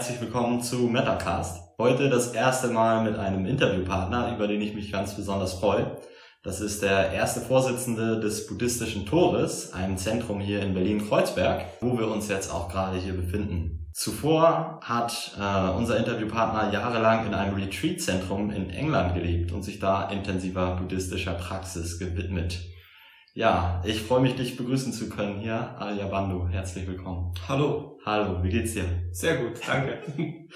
herzlich willkommen zu Metacast. Heute das erste Mal mit einem Interviewpartner, über den ich mich ganz besonders freue. Das ist der erste Vorsitzende des Buddhistischen Tores, einem Zentrum hier in Berlin-Kreuzberg, wo wir uns jetzt auch gerade hier befinden. Zuvor hat äh, unser Interviewpartner jahrelang in einem Retreat-Zentrum in England gelebt und sich da intensiver buddhistischer Praxis gewidmet. Ja, ich freue mich, dich begrüßen zu können hier. Alia Bandu, herzlich willkommen. Hallo. Hallo, wie geht's dir? Sehr gut, danke.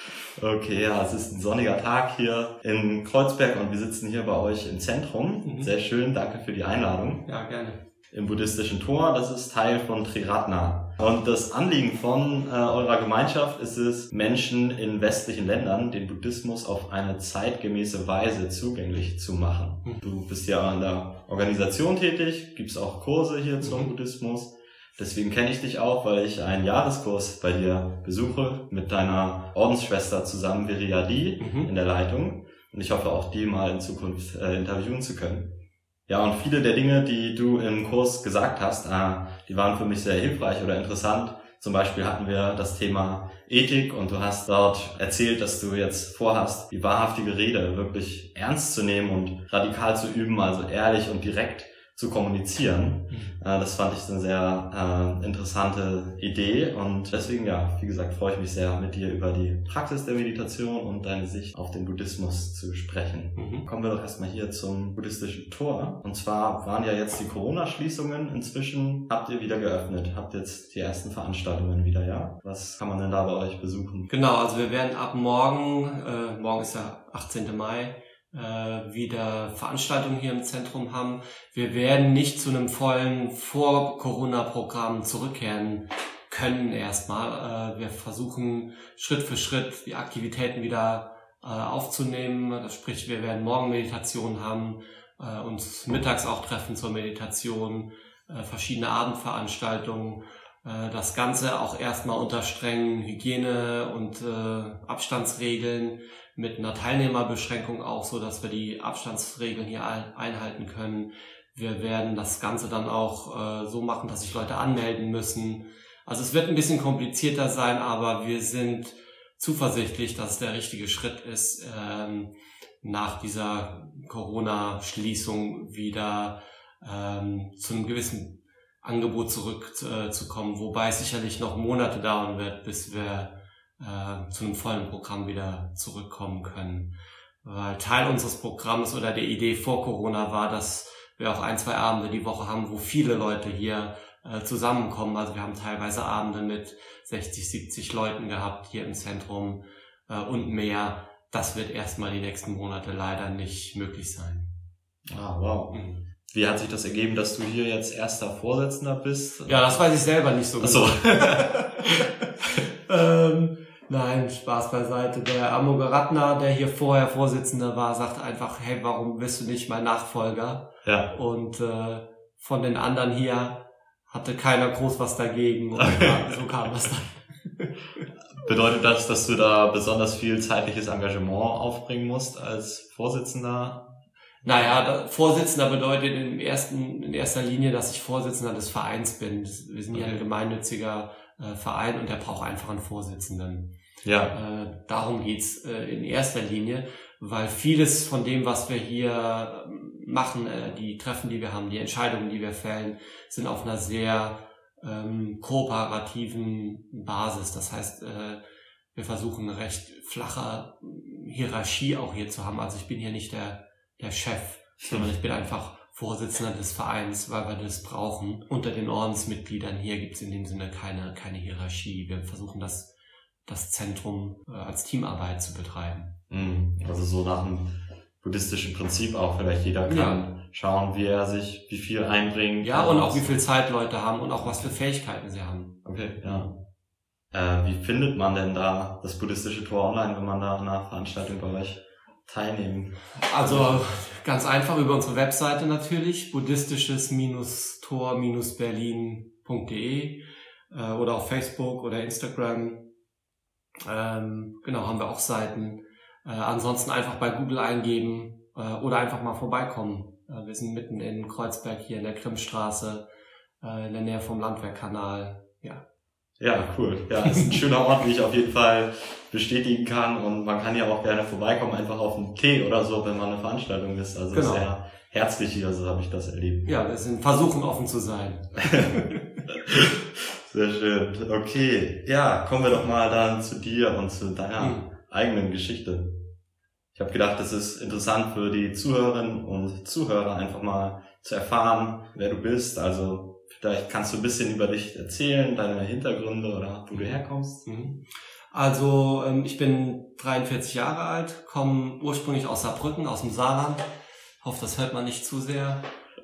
Okay, ja, es ist ein sonniger Tag hier in Kreuzberg und wir sitzen hier bei euch im Zentrum. Mhm. Sehr schön, danke für die Einladung. Ja, gerne. Im buddhistischen Tor, das ist Teil von Triratna. Und das Anliegen von äh, eurer Gemeinschaft ist es, Menschen in westlichen Ländern den Buddhismus auf eine zeitgemäße Weise zugänglich zu machen. Mhm. Du bist ja an der Organisation tätig, gibst auch Kurse hier zum mhm. Buddhismus. Deswegen kenne ich dich auch, weil ich einen Jahreskurs bei dir besuche mit deiner Ordensschwester zusammen, Viriadi, mhm. in der Leitung. Und ich hoffe auch die mal in Zukunft äh, interviewen zu können. Ja, und viele der Dinge, die du im Kurs gesagt hast, äh, die waren für mich sehr hilfreich oder interessant. Zum Beispiel hatten wir das Thema Ethik und du hast dort erzählt, dass du jetzt vorhast, die wahrhaftige Rede wirklich ernst zu nehmen und radikal zu üben, also ehrlich und direkt zu kommunizieren. Mhm. Äh, das fand ich eine sehr äh, interessante Idee und deswegen, ja, wie gesagt, freue ich mich sehr, mit dir über die Praxis der Meditation und deine Sicht auf den Buddhismus zu sprechen. Mhm. Kommen wir doch erstmal hier zum buddhistischen Tor. Und zwar waren ja jetzt die Corona-Schließungen. Inzwischen habt ihr wieder geöffnet, habt jetzt die ersten Veranstaltungen wieder, ja? Was kann man denn da bei euch besuchen? Genau, also wir werden ab morgen, äh, morgen ist ja 18. Mai, wieder Veranstaltungen hier im Zentrum haben. Wir werden nicht zu einem vollen Vor-Corona-Programm zurückkehren können erstmal. Äh, wir versuchen Schritt für Schritt die Aktivitäten wieder äh, aufzunehmen. Das sprich, wir werden morgen Meditation haben, äh, uns mittags auch treffen zur Meditation, äh, verschiedene Abendveranstaltungen. Äh, das Ganze auch erstmal unter strengen Hygiene- und Abstandsregeln mit einer Teilnehmerbeschränkung auch so, dass wir die Abstandsregeln hier einhalten können. Wir werden das Ganze dann auch äh, so machen, dass sich Leute anmelden müssen. Also es wird ein bisschen komplizierter sein, aber wir sind zuversichtlich, dass es der richtige Schritt ist, ähm, nach dieser Corona-Schließung wieder ähm, zu einem gewissen Angebot zurückzukommen, äh, wobei es sicherlich noch Monate dauern wird, bis wir äh, zu einem vollen Programm wieder zurückkommen können. Weil Teil unseres Programms oder der Idee vor Corona war, dass wir auch ein, zwei Abende die Woche haben, wo viele Leute hier äh, zusammenkommen. Also wir haben teilweise Abende mit 60, 70 Leuten gehabt hier im Zentrum äh, und mehr. Das wird erstmal die nächsten Monate leider nicht möglich sein. Ah, wow. Mhm. Wie hat sich das ergeben, dass du hier jetzt erster Vorsitzender bist? Ja, das weiß ich selber nicht so genau. ähm, Nein, Spaß beiseite. Der Amogaratna, der hier vorher Vorsitzender war, sagt einfach, hey, warum bist du nicht mein Nachfolger? Ja. Und äh, von den anderen hier hatte keiner groß was dagegen. Und so kam das dann. Bedeutet das, dass du da besonders viel zeitliches Engagement aufbringen musst als Vorsitzender? Naja, Vorsitzender bedeutet in, ersten, in erster Linie, dass ich Vorsitzender des Vereins bin. Wir sind ja ein gemeinnütziger äh, Verein und der braucht einfach einen Vorsitzenden. Ja. Äh, darum geht's äh, in erster Linie, weil vieles von dem, was wir hier ähm, machen, äh, die Treffen, die wir haben, die Entscheidungen, die wir fällen, sind auf einer sehr ähm, kooperativen Basis. Das heißt, äh, wir versuchen eine recht flache Hierarchie auch hier zu haben. Also ich bin hier nicht der, der Chef, sondern ich bin einfach Vorsitzender des Vereins, weil wir das brauchen. Unter den Ordensmitgliedern hier gibt es in dem Sinne keine, keine Hierarchie. Wir versuchen das, das Zentrum äh, als Teamarbeit zu betreiben. Mhm. Also so nach einem buddhistischen Prinzip auch. Vielleicht jeder kann ja. schauen, wie er sich, wie viel einbringt. Ja, und auch wie viel Zeit Leute haben und auch was für Fähigkeiten sie haben. Okay, ja. Äh, wie findet man denn da das buddhistische Tor online, wenn man da nach Veranstaltung bei euch teilnehmen? Also ganz einfach über unsere Webseite natürlich, buddhistisches-tor-berlin.de äh, oder auf Facebook oder Instagram. Ähm, genau, haben wir auch Seiten. Äh, ansonsten einfach bei Google eingeben äh, oder einfach mal vorbeikommen. Wir sind mitten in Kreuzberg hier in der Krimstraße, in der Nähe vom Landwehrkanal. Ja. Ja, cool. Ja, ist ein schöner Ort, wie ich auf jeden Fall bestätigen kann. Und man kann ja auch gerne vorbeikommen, einfach auf einen Tee oder so, wenn man eine Veranstaltung ist. Also genau. sehr herzlich hier, so habe ich das erlebt. Ja, wir sind versuchen offen zu sein. sehr schön. Okay. Ja, kommen wir doch mal dann zu dir und zu deiner hm. eigenen Geschichte. Ich habe gedacht, es ist interessant für die Zuhörerinnen und Zuhörer einfach mal zu erfahren, wer du bist. Also vielleicht kannst du ein bisschen über dich erzählen, deine Hintergründe oder wo du herkommst. Mhm. Also ähm, ich bin 43 Jahre alt, komme ursprünglich aus Saarbrücken, aus dem Saarland. Hoffe, das hört man nicht zu sehr.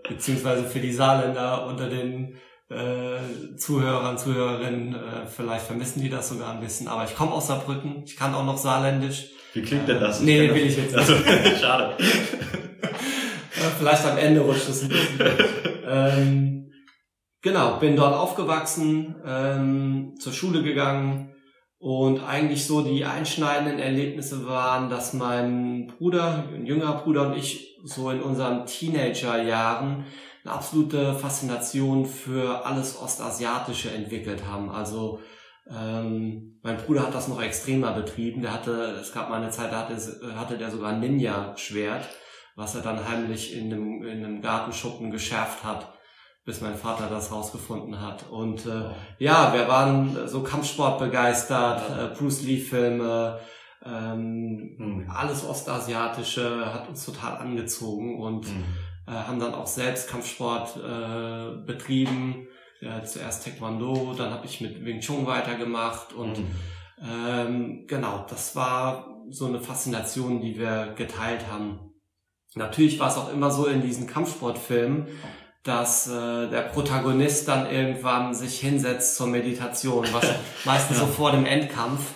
Beziehungsweise für die Saarländer unter den äh, Zuhörern, Zuhörerinnen, äh, vielleicht vermissen die das sogar ein bisschen. Aber ich komme aus Saarbrücken, ich kann auch noch Saarländisch. Wie klingt denn das? Nee, will ich jetzt nicht. Also, schade. vielleicht am Ende rutscht es ein bisschen. ähm, genau, bin dort aufgewachsen, ähm, zur Schule gegangen und eigentlich so die einschneidenden Erlebnisse waren, dass mein Bruder, ein jüngerer Bruder und ich so in unseren Teenagerjahren eine absolute Faszination für alles Ostasiatische entwickelt haben. Also ähm, mein Bruder hat das noch extremer betrieben. Der hatte, es gab mal eine Zeit, da hatte, hatte der sogar ein Ninja-Schwert, was er dann heimlich in einem, in einem Gartenschuppen geschärft hat, bis mein Vater das rausgefunden hat. Und äh, ja, wir waren so Kampfsport begeistert, äh, Bruce Lee-Filme, ähm, mhm. alles Ostasiatische hat uns total angezogen und mhm. äh, haben dann auch selbst Kampfsport äh, betrieben ja, zuerst Taekwondo, dann habe ich mit Wing Chun weitergemacht und mhm. ähm, genau, das war so eine Faszination, die wir geteilt haben. Natürlich war es auch immer so in diesen Kampfsportfilmen, dass äh, der Protagonist dann irgendwann sich hinsetzt zur Meditation, was meistens so vor dem Endkampf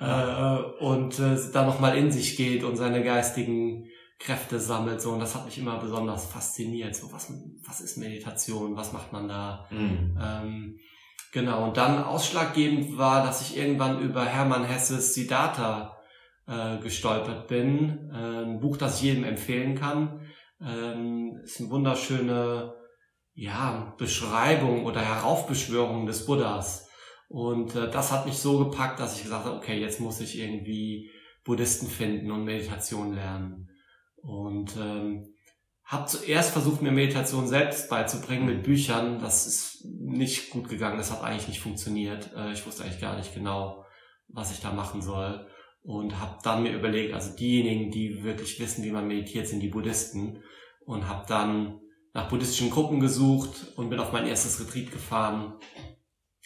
äh, und äh, dann nochmal in sich geht und seine geistigen Kräfte sammelt. So, und das hat mich immer besonders fasziniert. So, was, was ist Meditation? Was macht man da? Mhm. Ähm, genau. Und dann ausschlaggebend war, dass ich irgendwann über Hermann Hesses Siddhartha äh, gestolpert bin. Äh, ein Buch, das ich jedem empfehlen kann. Ähm, ist eine wunderschöne ja, Beschreibung oder Heraufbeschwörung des Buddhas. Und äh, das hat mich so gepackt, dass ich gesagt habe, okay, jetzt muss ich irgendwie Buddhisten finden und Meditation lernen. Und ähm, habe zuerst versucht, mir Meditation selbst beizubringen mit Büchern. Das ist nicht gut gegangen. Das hat eigentlich nicht funktioniert. Äh, ich wusste eigentlich gar nicht genau, was ich da machen soll. Und habe dann mir überlegt, also diejenigen, die wirklich wissen, wie man meditiert, sind die Buddhisten. Und habe dann nach buddhistischen Gruppen gesucht und bin auf mein erstes Retreat gefahren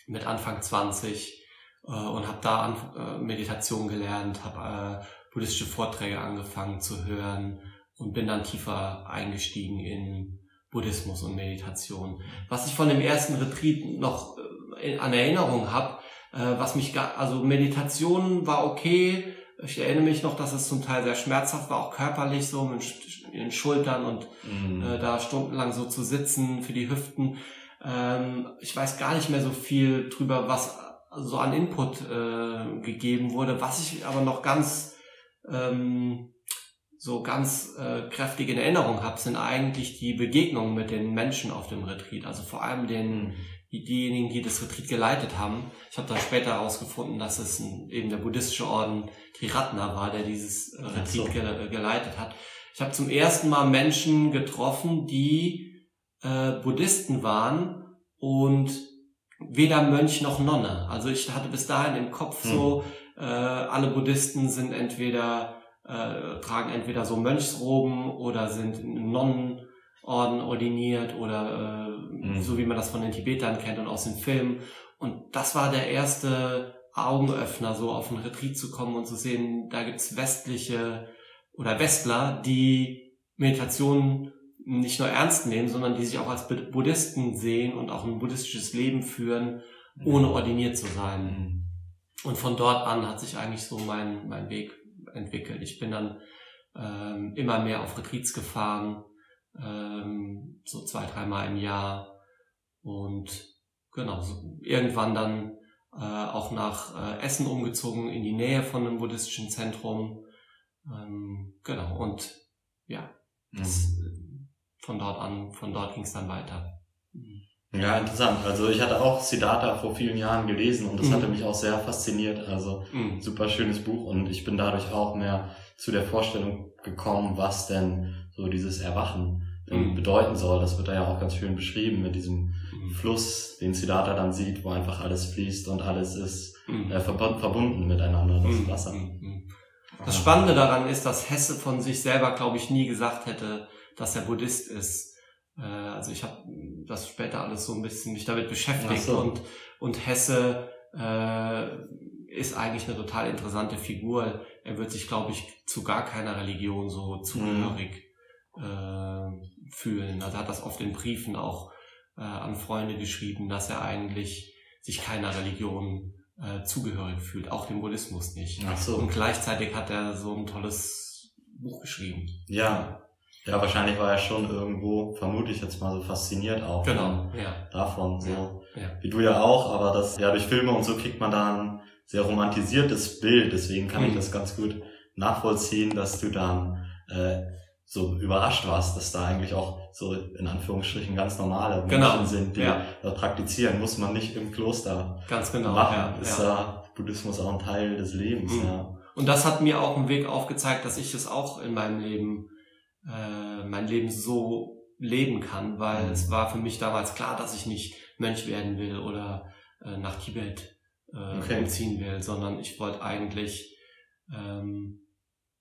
mit Anfang 20 äh, und habe da an, äh, Meditation gelernt, habe äh, buddhistische Vorträge angefangen zu hören und bin dann tiefer eingestiegen in Buddhismus und Meditation. Was ich von dem ersten Retreat noch äh, an Erinnerung habe, was mich also Meditation war okay. Ich erinnere mich noch, dass es zum Teil sehr schmerzhaft war, auch körperlich so mit den Schultern und mhm. äh, da stundenlang so zu sitzen für die Hüften. Ähm, ich weiß gar nicht mehr so viel drüber, was so an Input äh, gegeben wurde. Was ich aber noch ganz ähm, so ganz äh, kräftig in Erinnerung habe, sind eigentlich die Begegnungen mit den Menschen auf dem Retreat. Also vor allem den, mhm. Diejenigen, die das Retreat geleitet haben. Ich habe dann später herausgefunden, dass es ein, eben der buddhistische Orden Triratna war, der dieses Retreat so. ge geleitet hat. Ich habe zum ersten Mal Menschen getroffen, die äh, Buddhisten waren und weder Mönch noch Nonne. Also ich hatte bis dahin im Kopf mhm. so, äh, alle Buddhisten sind entweder äh, tragen entweder so Mönchsroben oder sind Nonnenorden ordiniert oder äh, mhm. so wie man das von den Tibetern kennt und aus den Filmen. Und das war der erste Augenöffner, so auf ein Retreat zu kommen und zu sehen, da gibt's westliche oder Westler, die Meditation nicht nur ernst nehmen, sondern die sich auch als Buddhisten sehen und auch ein buddhistisches Leben führen, ohne mhm. ordiniert zu sein. Mhm. Und von dort an hat sich eigentlich so mein, mein Weg entwickelt. Ich bin dann ähm, immer mehr auf Retreats gefahren, ähm, so zwei, dreimal im Jahr und genau, so irgendwann dann äh, auch nach äh, Essen umgezogen, in die Nähe von einem buddhistischen Zentrum. Ähm, genau, und ja, das, mhm. von dort an, von dort ging es dann weiter. Ja, interessant. Also ich hatte auch Siddhartha vor vielen Jahren gelesen und das Mhm. hatte mich auch sehr fasziniert. Also Mhm. super schönes Buch und ich bin dadurch auch mehr zu der Vorstellung gekommen, was denn so dieses Erwachen denn Mhm. bedeuten soll. Das wird da ja auch ganz schön beschrieben mit diesem. Fluss, den Siddhartha dann sieht, wo einfach alles fließt und alles ist Mhm. äh, verb verbunden miteinander, das Mhm. Wasser. Mhm. Das Spannende daran ist, dass Hesse von sich selber, glaube ich, nie gesagt hätte, dass er Buddhist ist. Äh, Also ich habe das später alles so ein bisschen mich damit beschäftigt so. und, und Hesse äh, ist eigentlich eine total interessante Figur. Er wird sich, glaube ich, zu gar keiner Religion so zugehörig äh, fühlen. Also er hat das oft in Briefen auch äh, an Freunde geschrieben, dass er eigentlich sich keiner Religion äh, zugehörig fühlt, auch dem Buddhismus nicht. Ach so. Und gleichzeitig hat er so ein tolles Buch geschrieben. Ja. Ja, wahrscheinlich war er schon irgendwo, vermute ich jetzt mal so fasziniert auch Genau, ja. davon, so Ja, ja. wie du ja auch, aber das, ja, durch Filme und so kriegt man da ein sehr romantisiertes Bild, deswegen kann ich Mhm. das ganz gut nachvollziehen, dass du dann äh, so überrascht warst, dass da eigentlich auch so in Anführungsstrichen ganz normale Menschen Genau, sind, die ja. das praktizieren, muss man nicht im Kloster Ganz genau. machen, ja, ist ja. da Buddhismus auch ein Teil des Lebens, Mhm. ja. Und das hat mir auch einen Weg aufgezeigt, dass ich es auch in meinem Leben, äh, mein Leben so leben kann, weil Mhm. es war für mich damals klar, dass ich nicht Mönch werden will oder äh, nach Tibet äh, Okay. umziehen will, sondern ich wollte eigentlich ähm,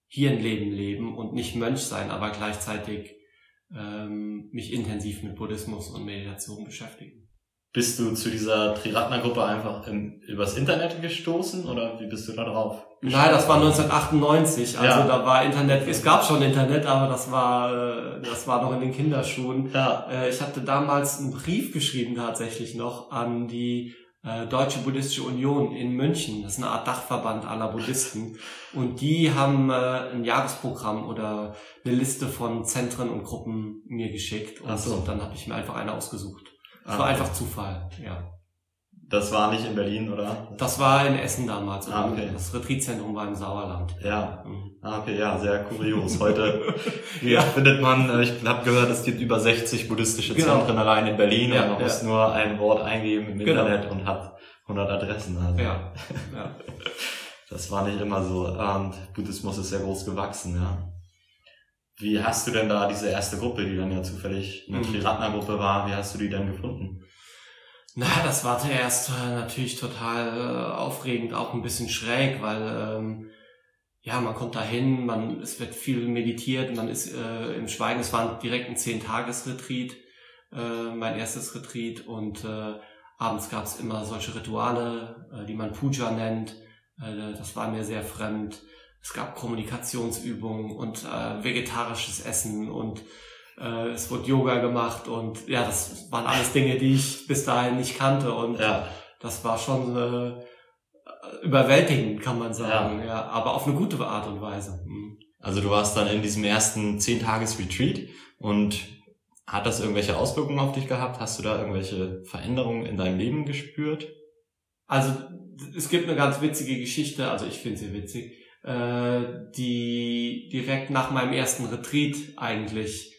hier ein Leben leben und nicht Mönch sein, aber gleichzeitig ähm, mich intensiv mit Buddhismus und Meditation beschäftigen. Bist du zu dieser Triratna-Gruppe einfach im, übers Internet gestoßen oder wie bist du da drauf? Nein, das war 1998, also Ja. da war Internet, es gab schon Internet, aber das war, äh, das war noch in den Kinderschuhen. Ja, Äh, Ich hatte damals einen Brief geschrieben tatsächlich noch an die äh, Deutsche Buddhistische Union in München. Das ist eine Art Dachverband aller Buddhisten. Und die haben äh, ein Jahresprogramm oder eine Liste von Zentren und Gruppen mir geschickt. Und so. dann habe ich mir einfach eine ausgesucht. Das Ah, war einfach Zufall, ja. Das war nicht in Berlin, oder? Das war in Essen damals. Ah, okay. Das Retreatzentrum war im Sauerland. Ja. Mhm. Ah, okay, ja, sehr kurios. Heute Ja. findet man, äh, ich habe gehört, es gibt über 60 buddhistische Genau. Zentren allein in Berlin Ja, und man ja. muss nur ein Wort eingeben im Genau. Internet und hat 100 Adressen. Also Ja, ja. Das war nicht immer so. Und Buddhismus ist sehr groß gewachsen, ja. Wie hast du denn da diese erste Gruppe, die dann ja zufällig eine Mhm. Triratna-Gruppe war, wie hast du die denn gefunden? Na, das war zuerst äh, natürlich total äh, aufregend, auch ein bisschen schräg, weil ähm, ja, man kommt dahin, man es wird viel meditiert, man ist äh, im Schweigen. Es war direkt ein zehn-Tages-Retreat, äh, mein erstes Retreat und äh, abends gab es immer solche Rituale, äh, die man Puja nennt. Äh, das war mir sehr fremd. Es gab Kommunikationsübungen und äh, vegetarisches Essen und äh, es wurde Yoga gemacht und ja, das waren alles Dinge, die ich bis dahin nicht kannte und Ja, das war schon äh, überwältigend, kann man sagen, ja. aber auf eine gute Art und Weise. Mhm. also du warst dann in diesem ersten 10-Tages-Retreat und hat das irgendwelche Auswirkungen auf dich gehabt? Hast du da irgendwelche Veränderungen in deinem Leben gespürt? Also es gibt eine ganz witzige Geschichte, also ich finde sie witzig, äh, die direkt nach meinem ersten Retreat eigentlich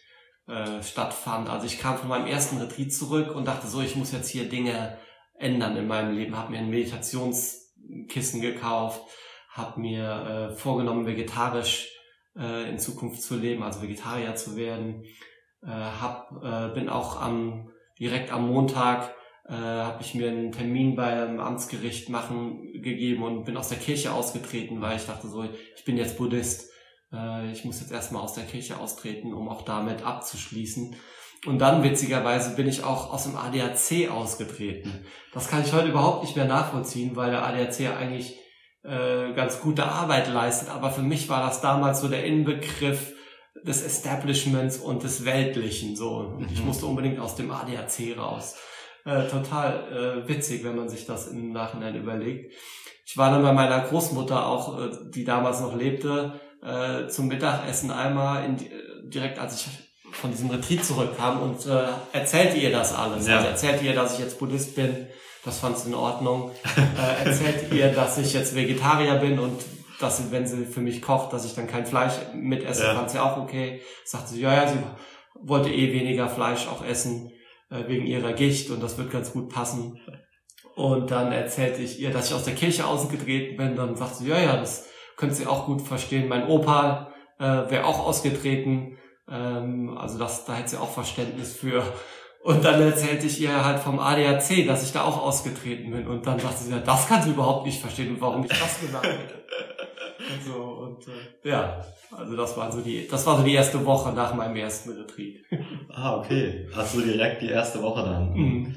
äh, stattfand. Also ich kam von meinem ersten Retreat zurück und dachte so, ich muss jetzt hier Dinge ändern in meinem Leben. Habe mir ein Meditationskissen gekauft, habe mir äh, vorgenommen, vegetarisch äh, in Zukunft zu leben, also Vegetarier zu werden. Äh, hab, äh, bin auch am direkt am Montag äh, habe ich mir einen Termin beim Amtsgericht machen gegeben und bin aus der Kirche ausgetreten, weil ich dachte so, ich bin jetzt Buddhist, äh, ich muss jetzt erstmal aus der Kirche austreten, um auch damit abzuschließen. Und dann witzigerweise bin ich auch aus dem ADAC ausgetreten. Das kann ich heute überhaupt nicht mehr nachvollziehen, weil der ADAC eigentlich äh, ganz gute Arbeit leistet. Aber für mich war das damals so der Inbegriff des Establishments und des Weltlichen so. Und ich Mhm. musste unbedingt aus dem ADAC raus. Äh, total äh, witzig, wenn man sich das im Nachhinein überlegt. Ich war dann bei meiner Großmutter auch, äh, die damals noch lebte, äh, zum Mittagessen einmal in, direkt als ich von diesem Retreat zurückkam und äh, erzählte ihr das alles. Ja. Also erzählte ihr, dass ich jetzt Buddhist bin, das fand sie in Ordnung. äh, erzählte ihr, dass ich jetzt Vegetarier bin und dass sie, wenn sie für mich kocht, dass ich dann kein Fleisch mitesse, Ja. fand sie auch okay. Sagte sie, ja, ja, sie wollte eh weniger Fleisch auch essen. äh, wegen ihrer Gicht und das wird ganz gut passen. Und dann erzählte ich ihr, dass ich aus der Kirche ausgetreten bin. Dann sagt sie, ja, ja, das könnte sie auch gut verstehen. Mein Opa äh, wäre auch ausgetreten. Ähm, also das, da hätte sie auch Verständnis für. Und dann erzählte ich ihr halt vom ADAC, dass ich da auch ausgetreten bin. Und dann sagte sie, ja, das kann sie überhaupt nicht verstehen und warum ich das gesagt hätte. Und so, und äh, ja, also das war so die, das war so die erste Woche nach meinem ersten Retreat. Ah, okay. Hast du direkt die erste Woche dann. Mhm.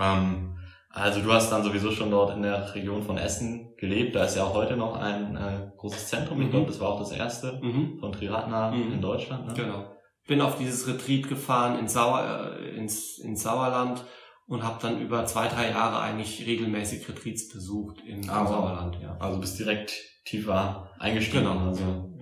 Ähm, also du hast dann sowieso schon dort in der Region von Essen gelebt. Da ist ja auch heute noch ein äh, großes Zentrum. Ich mhm. glaube, das war auch das erste mhm. von Triratna mhm. in Deutschland. Ne? Genau. Bin auf dieses Retreat gefahren in Sauer, äh, ins, ins Sauerland und habe dann über zwei, drei Jahre eigentlich regelmäßig Retreats besucht in, ah, Sauerland. Ja. Also bist direkt tiefer eingestiegen. Genau. Also